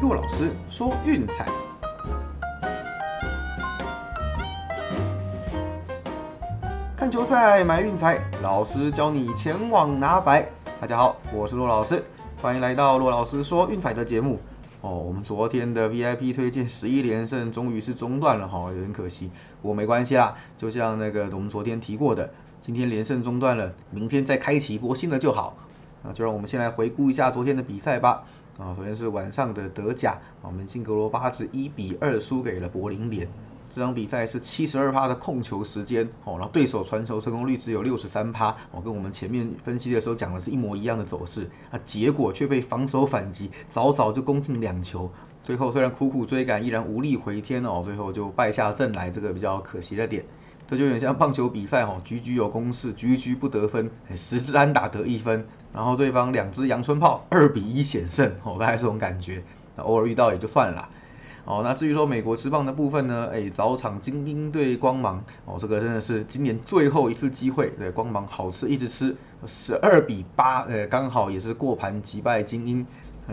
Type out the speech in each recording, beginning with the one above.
骆老师说运彩，看球赛买运彩，老师教你前往拿白。大家好，我是骆老师，欢迎来到骆老师说运彩的节目。哦，我们昨天的 VIP 推荐十一连胜终于是中断了哈，有点可惜，不过没关系啦。就像那个我们昨天提过的，今天连胜中断了，明天再开启一波新的就好。那就让我们先来回顾一下昨天的比赛吧。啊，首先是晚上的德甲，我们辛格罗巴是一比二输给了柏林联。这场比赛是七十二趴的控球时间，哦，然后对手传球成功率只有六十三趴，哦，跟我们前面分析的时候讲的是一模一样的走势，啊，结果却被防守反击，早早就攻进两球，最后虽然苦苦追赶，依然无力回天哦，最后就败下阵来，这个比较可惜的点。这就有点像棒球比赛哦，局局有攻势，局局不得分，十支安打得一分，然后对方两支阳春炮二比一险胜，哦，大概这种感觉。那偶尔遇到也就算了。哦，那至于说美国职棒的部分呢，哎，早场精英对光芒，哦，这个真的是今年最后一次机会，对，光芒好吃一直吃，十二比八，呃，刚好也是过盘击败精英。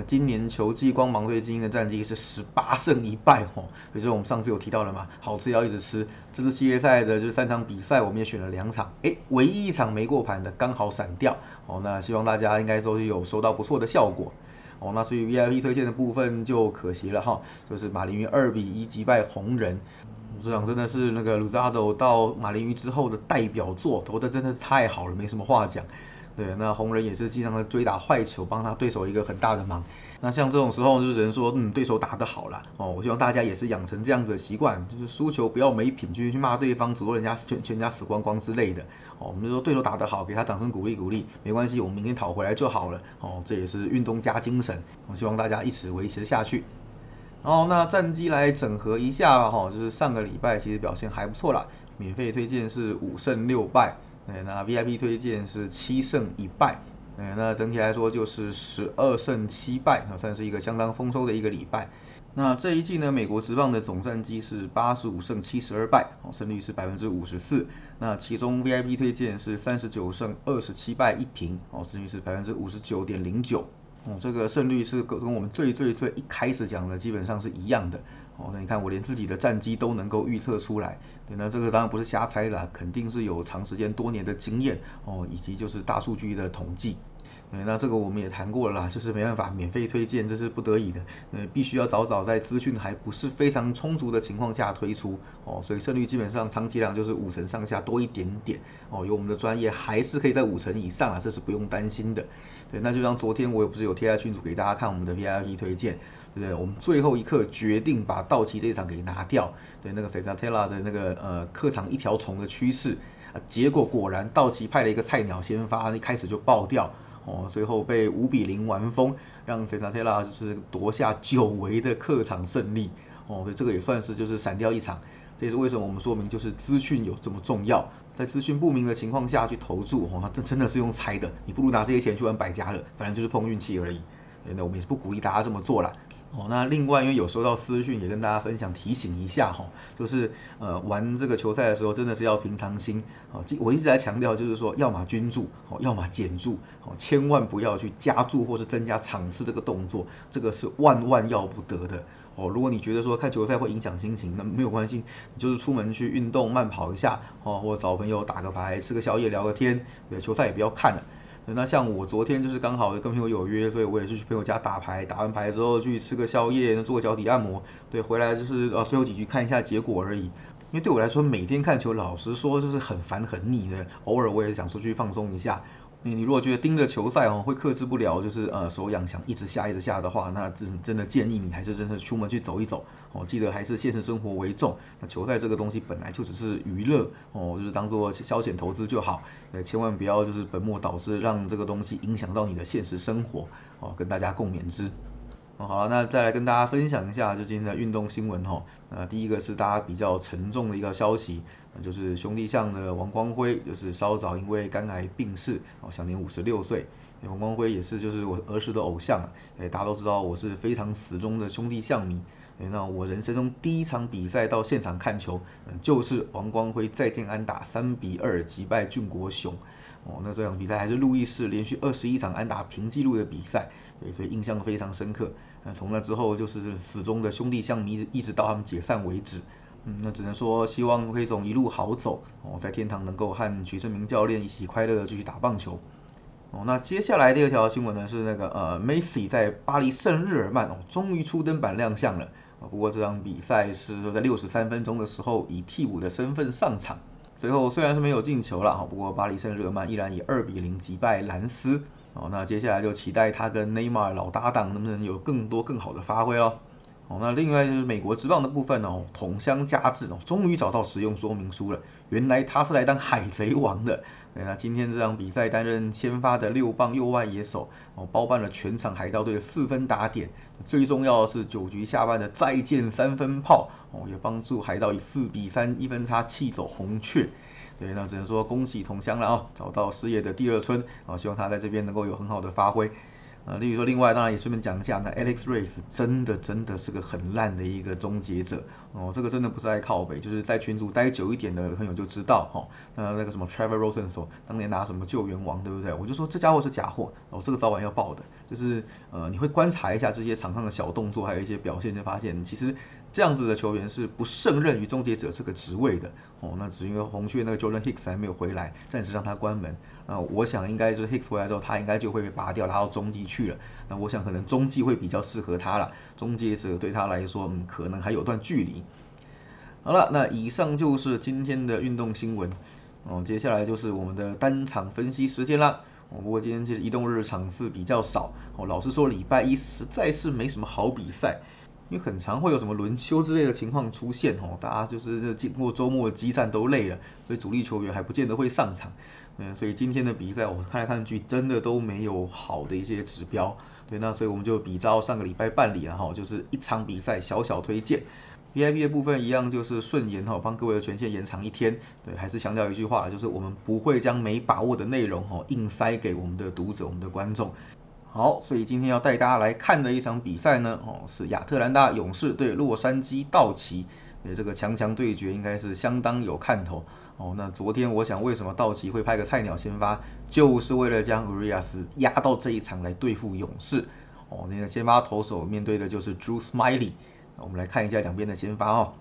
今年球季光芒对精英的战绩是十八胜一败吼，所以我们上次有提到了嘛，好吃要一直吃。这次系列赛的这三场比赛，我们也选了两场，哎，唯一一场没过盘的刚好闪掉哦。那希望大家应该都是有收到不错的效果哦。那至于 VIP 推荐的部分就可惜了哈，就是马林鱼二比一击败红人，这场真的是那个鲁扎多到马林鱼之后的代表作，投的真的是太好了，没什么话讲。对，那红人也是经常的追打坏球，帮他对手一个很大的忙。那像这种时候，就是人说，嗯，对手打得好了哦。我希望大家也是养成这样子的习惯，就是输球不要没品，去去骂对方，诅咒人家全全家死光光之类的。哦，我们就说对手打得好，给他掌声鼓励鼓励，没关系，我们明天讨回来就好了。哦，这也是运动加精神，我希望大家一直维持下去。然后那战绩来整合一下哈，就是上个礼拜其实表现还不错啦，免费推荐是五胜六败。哎，那 VIP 推荐是七胜一败，哎，那整体来说就是十二胜七败，那算是一个相当丰收的一个礼拜。那这一季呢，美国职棒的总战绩是八十五胜七十二败，哦，胜率是百分之五十四。那其中 VIP 推荐是三十九胜二十七败一平，哦，胜率是百分之五十九点零九。哦，这个胜率是跟跟我们最最最一开始讲的基本上是一样的。哦，那你看我连自己的战机都能够预测出来，那这个当然不是瞎猜啦，肯定是有长时间多年的经验哦，以及就是大数据的统计。嗯，那这个我们也谈过了啦，就是没办法免费推荐，这是不得已的，呃，必须要早早在资讯还不是非常充足的情况下推出哦，所以胜率基本上长期量就是五成上下多一点点哦，有我们的专业还是可以在五成以上啊，这是不用担心的。对，那就像昨天我也不是有贴在群组给大家看我们的 VIP 推荐。对不对？我们最后一刻决定把道奇这一场给拿掉，对那个 c e s a t e l a 的那个呃客场一条虫的趋势啊，结果果然道奇派了一个菜鸟先发，一开始就爆掉哦，最后被五比零完封，让 c e s a t e l a 就是夺下久违的客场胜利。哦，所以这个也算是就是闪掉一场，这也是为什么我们说明就是资讯有这么重要，在资讯不明的情况下去投注哦，这真的是用猜的，你不如拿这些钱去玩百家乐，反正就是碰运气而已，那我们也是不鼓励大家这么做了。哦，那另外因为有收到私讯，也跟大家分享提醒一下哈，就是呃玩这个球赛的时候，真的是要平常心哦。我一直在强调，就是说要么均注哦，要么减注哦，千万不要去加注或是增加场次这个动作，这个是万万要不得的哦。如果你觉得说看球赛会影响心情，那没有关系，你就是出门去运动慢跑一下哦，或找朋友打个牌、吃个宵夜、聊个天，对，球赛也不要看了。那像我昨天就是刚好跟朋友有约，所以我也是去朋友家打牌，打完牌之后去吃个宵夜，做个脚底按摩，对，回来就是呃最后几局看一下结果而已。因为对我来说，每天看球，老实说就是很烦很腻的，偶尔我也想出去放松一下。你你如果觉得盯着球赛哦会克制不了，就是呃手痒想一直下一直下的话，那真真的建议你还是真的出门去走一走哦。记得还是现实生活为重。那球赛这个东西本来就只是娱乐哦，就是当做消遣投资就好。呃，千万不要就是本末倒置，让这个东西影响到你的现实生活哦。跟大家共勉之。哦，好了，那再来跟大家分享一下就今天的运动新闻哈。呃，第一个是大家比较沉重的一个消息，那就是兄弟象的王光辉，就是稍早因为肝癌病逝，哦，享年五十六岁。王光辉也是就是我儿时的偶像，哎，大家都知道我是非常死忠的兄弟象迷。哎，那我人生中第一场比赛到现场看球，就是王光辉再见安打三比二击败俊国雄。哦，那这场比赛还是路易士连续二十一场安打平纪录的比赛，对，所以印象非常深刻。那从那之后就是死忠的兄弟相迷，一直到他们解散为止。嗯，那只能说希望黑总一路好走哦，在天堂能够和徐胜明教练一起快乐的继续打棒球。哦，那接下来第二条新闻呢是那个呃，Macy 在巴黎圣日耳曼哦，终于出登板亮相了。不过这场比赛是在六十三分钟的时候以替补的身份上场。最后虽然是没有进球了，不过巴黎圣日耳曼依然以二比零击败兰斯。哦，那接下来就期待他跟内马尔老搭档能不能有更多更好的发挥喽。哦，那另外就是美国职棒的部分哦，同乡加治哦，终于找到使用说明书了，原来他是来当海贼王的。那今天这场比赛担任先发的六棒右外野手哦，包办了全场海盗队的四分打点。最重要的是九局下半的再见三分炮哦，也帮助海盗以四比三一分差气走红雀。对，那只能说恭喜同乡了啊，找到事业的第二春啊，希望他在这边能够有很好的发挥。呃，例如说，另外当然也顺便讲一下，那 Alex Race 真的真的是个很烂的一个终结者哦，这个真的不是爱靠北，就是在群组待久一点的朋友就知道哈。那那个什么 Trevor Rosen 说，当年拿什么救援王，对不对？我就说这家伙是假货哦，这个早晚要爆的。就是呃，你会观察一下这些场上的小动作，还有一些表现，就发现其实。这样子的球员是不胜任于终结者这个职位的哦，那只因为红雀那个 Jordan Hicks 还没有回来，暂时让他关门。那我想应该是 Hicks 回来之后，他应该就会被拔掉，拉到中继去了。那我想可能中继会比较适合他了，终结者对他来说，嗯，可能还有段距离。好了，那以上就是今天的运动新闻哦，接下来就是我们的单场分析时间啦。哦，不过今天其实移动日场次比较少哦，老实说礼拜一实在是没什么好比赛。因为很常会有什么轮休之类的情况出现哦，大家就是这经过周末的激战都累了，所以主力球员还不见得会上场。嗯，所以今天的比赛我看来看去真的都没有好的一些指标。对，那所以我们就比照上个礼拜办理了哈，就是一场比赛小小推荐。VIP 的部分一样就是顺延哈，帮各位的权限延长一天。对，还是强调一句话，就是我们不会将没把握的内容哈硬塞给我们的读者、我们的观众。好，所以今天要带大家来看的一场比赛呢，哦，是亚特兰大勇士对洛杉矶道奇，对这个强强对决应该是相当有看头。哦，那昨天我想为什么道奇会派个菜鸟先发，就是为了将 Urias 压到这一场来对付勇士。哦，那个先发投手面对的就是 Drew Smiley，我们来看一下两边的先发哦。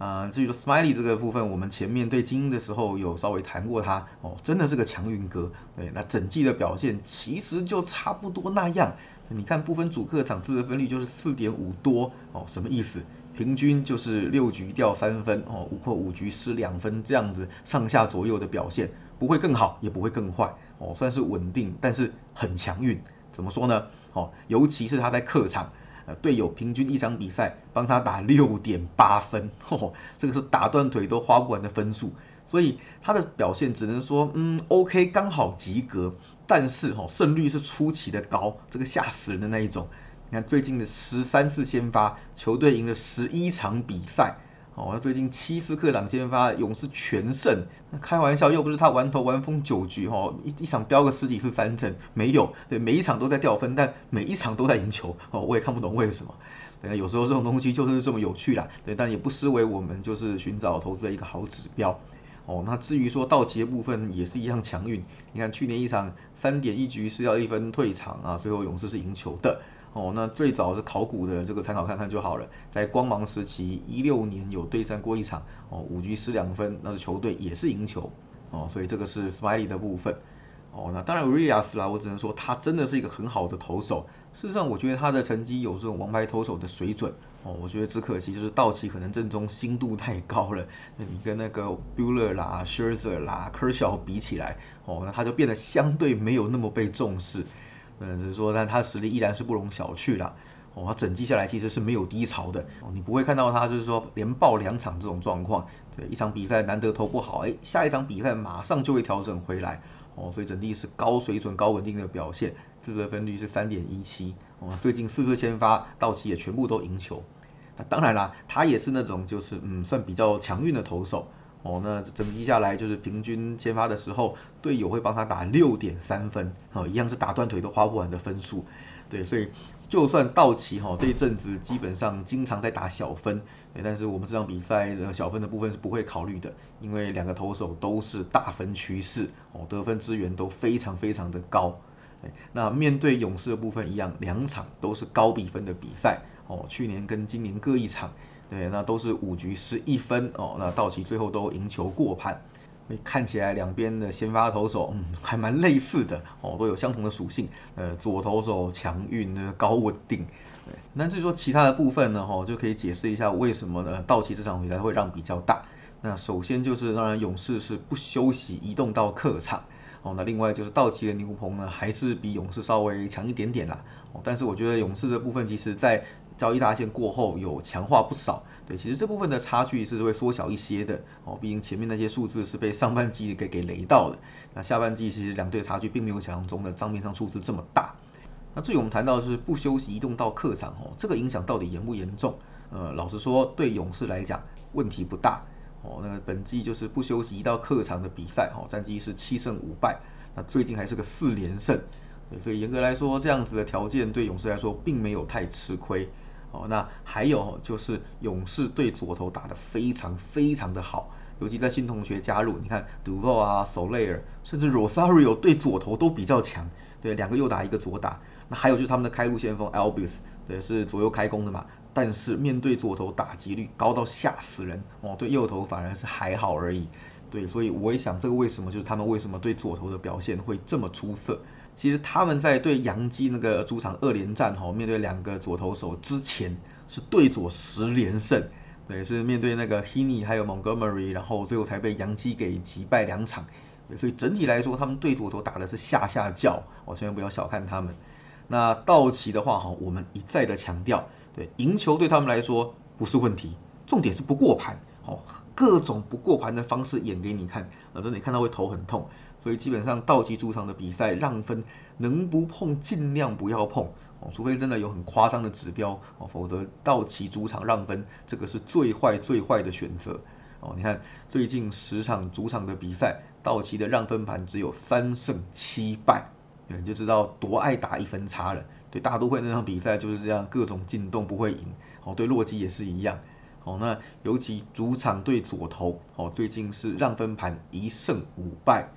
啊，至于说 Smiley 这个部分，我们前面对精英的时候有稍微谈过他哦，真的是个强运哥。对，那整季的表现其实就差不多那样。你看不分主客场自得分率就是四点五多哦，什么意思？平均就是六局掉三分哦，五或五局失两分这样子上下左右的表现，不会更好也不会更坏哦，算是稳定，但是很强运。怎么说呢？哦，尤其是他在客场。队友平均一场比赛帮他打六点八分，哦，这个是打断腿都花不完的分数，所以他的表现只能说，嗯，OK，刚好及格，但是哈，胜率是出奇的高，这个吓死人的那一种。你看最近的十三次先发，球队赢了十一场比赛。哦，最近七次客场先发，勇士全胜。开玩笑，又不是他玩头玩疯九局，哈，一一场飙个十几次三振，没有，对，每一场都在掉分，但每一场都在赢球。哦，我也看不懂为什么。对，有时候这种东西就是这么有趣啦。对，但也不失为我们就是寻找投资的一个好指标。哦，那至于说道奇的部分也是一样强运。你看去年一场三点一局是要一分退场啊，最后勇士是赢球的。哦，那最早是考古的这个参考看看就好了。在光芒时期，一六年有对战过一场，哦，五局失两分，那是球队也是赢球，哦，所以这个是 Smiley 的部分。哦，那当然 r i a s 啦，我只能说他真的是一个很好的投手。事实上，我觉得他的成绩有这种王牌投手的水准。哦，我觉得只可惜就是道奇可能正中心度太高了。那你跟那个 Buller 啦、s h e r z e r 啦、Kershaw 比起来，哦，那他就变得相对没有那么被重视。嗯，只是说，但他实力依然是不容小觑啦。哦，他整季下来其实是没有低潮的。哦，你不会看到他就是说连爆两场这种状况。对，一场比赛难得投不好，哎，下一场比赛马上就会调整回来。哦，所以整体是高水准、高稳定的表现。自责分率是三点一七。哦，最近四次先发，到期也全部都赢球。那当然啦，他也是那种就是嗯，算比较强运的投手。哦，那整季下来就是平均签发的时候，队友会帮他打六点三分，哦，一样是打断腿都花不完的分数。对，所以就算道奇哈这一阵子基本上经常在打小分，但是我们这场比赛小分的部分是不会考虑的，因为两个投手都是大分趋势，哦，得分资源都非常非常的高。那面对勇士的部分一样，两场都是高比分的比赛，哦，去年跟今年各一场，对，那都是五局失一分，哦，那道奇最后都赢球过盘。看起来两边的先发投手，嗯，还蛮类似的哦，都有相同的属性。呃，左投手强运呢，高稳定。对，那至于说其他的部分呢，哈，就可以解释一下为什么呢？道奇这场比赛会让比较大。那首先就是，当然勇士是不休息移动到客场。哦，那另外就是道奇的牛棚呢，还是比勇士稍微强一点点啦。哦，但是我觉得勇士的部分，其实在交易大线过后有强化不少。对，其实这部分的差距是会缩小一些的。哦，毕竟前面那些数字是被上半季给给雷到的。那下半季其实两队差距并没有想象中的账面上数字这么大。那至于我们谈到是不休息移动到客场，哦，这个影响到底严不严重？呃，老实说，对勇士来讲问题不大。哦，那个本季就是不休息一到客场的比赛，哦，战绩是七胜五败，那最近还是个四连胜，对，所以严格来说，这样子的条件对勇士来说并没有太吃亏。哦，那还有就是勇士对左投打得非常非常的好，尤其在新同学加入，你看 Duval 啊，Soler，甚至 Rosario 对左投都比较强，对，两个右打一个左打，那还有就是他们的开路先锋 Albus，对，是左右开弓的嘛。但是面对左投打击率高到吓死人哦，对右投反而是还好而已。对，所以我也想这个为什么就是他们为什么对左投的表现会这么出色？其实他们在对洋基那个主场二连战哈，面对两个左投手之前是对左十连胜，对，是面对那个 Heaney 还有 Montgomery，然后最后才被洋基给击败两场。所以整体来说，他们对左投打的是下下叫，我千万不要小看他们。那道奇的话哈，我们一再的强调。对，赢球对他们来说不是问题，重点是不过盘，哦，各种不过盘的方式演给你看，啊，真的你看到会头很痛，所以基本上道奇主场的比赛让分能不碰尽量不要碰，哦，除非真的有很夸张的指标，哦，否则道奇主场让分这个是最坏最坏的选择，哦，你看最近十场主场的比赛，道奇的让分盘只有三胜七败，你，就知道多爱打一分差了。对大都会那场比赛就是这样，各种进洞不会赢。哦，对洛基也是一样。哦，那尤其主场对左投，哦，最近是让分盘一胜五败。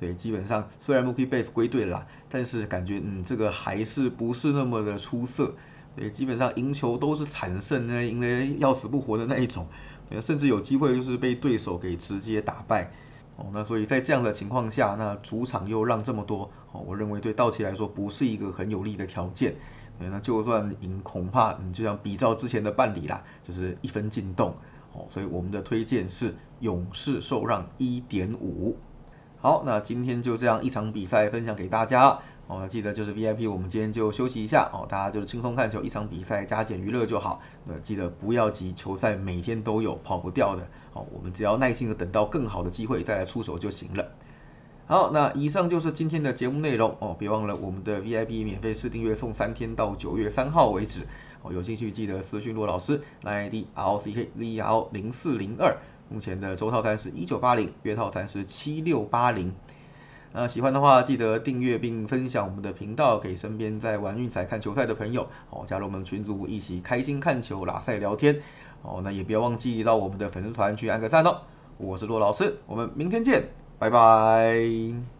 对，基本上虽然 Mookie Betts 归队了，但是感觉嗯，这个还是不是那么的出色。对，基本上赢球都是惨胜呢，赢得要死不活的那一种。对，甚至有机会就是被对手给直接打败。哦，那所以在这样的情况下，那主场又让这么多，哦，我认为对道奇来说不是一个很有利的条件。对，那就算赢，恐怕你就像比照之前的办理啦，就是一分进洞。哦，所以我们的推荐是勇士受让一点五。好，那今天就这样一场比赛分享给大家。哦，记得就是 VIP，我们今天就休息一下哦，大家就是轻松看球，一场比赛加减娱乐就好。呃，记得不要急，球赛每天都有，跑不掉的。哦，我们只要耐心的等到更好的机会再来出手就行了。好，那以上就是今天的节目内容哦，别忘了我们的 VIP 免费试订阅送三天到九月三号为止。哦，有兴趣记得私讯骆老师，ID R C K Z R 零四零二，目前的周套餐是一九八零，月套餐是七六八零。那喜欢的话，记得订阅并分享我们的频道给身边在玩运彩看球赛的朋友哦，加入我们群组一起开心看球、拉赛聊天哦。那也不要忘记到我们的粉丝团去按个赞哦。我是骆老师，我们明天见，拜拜。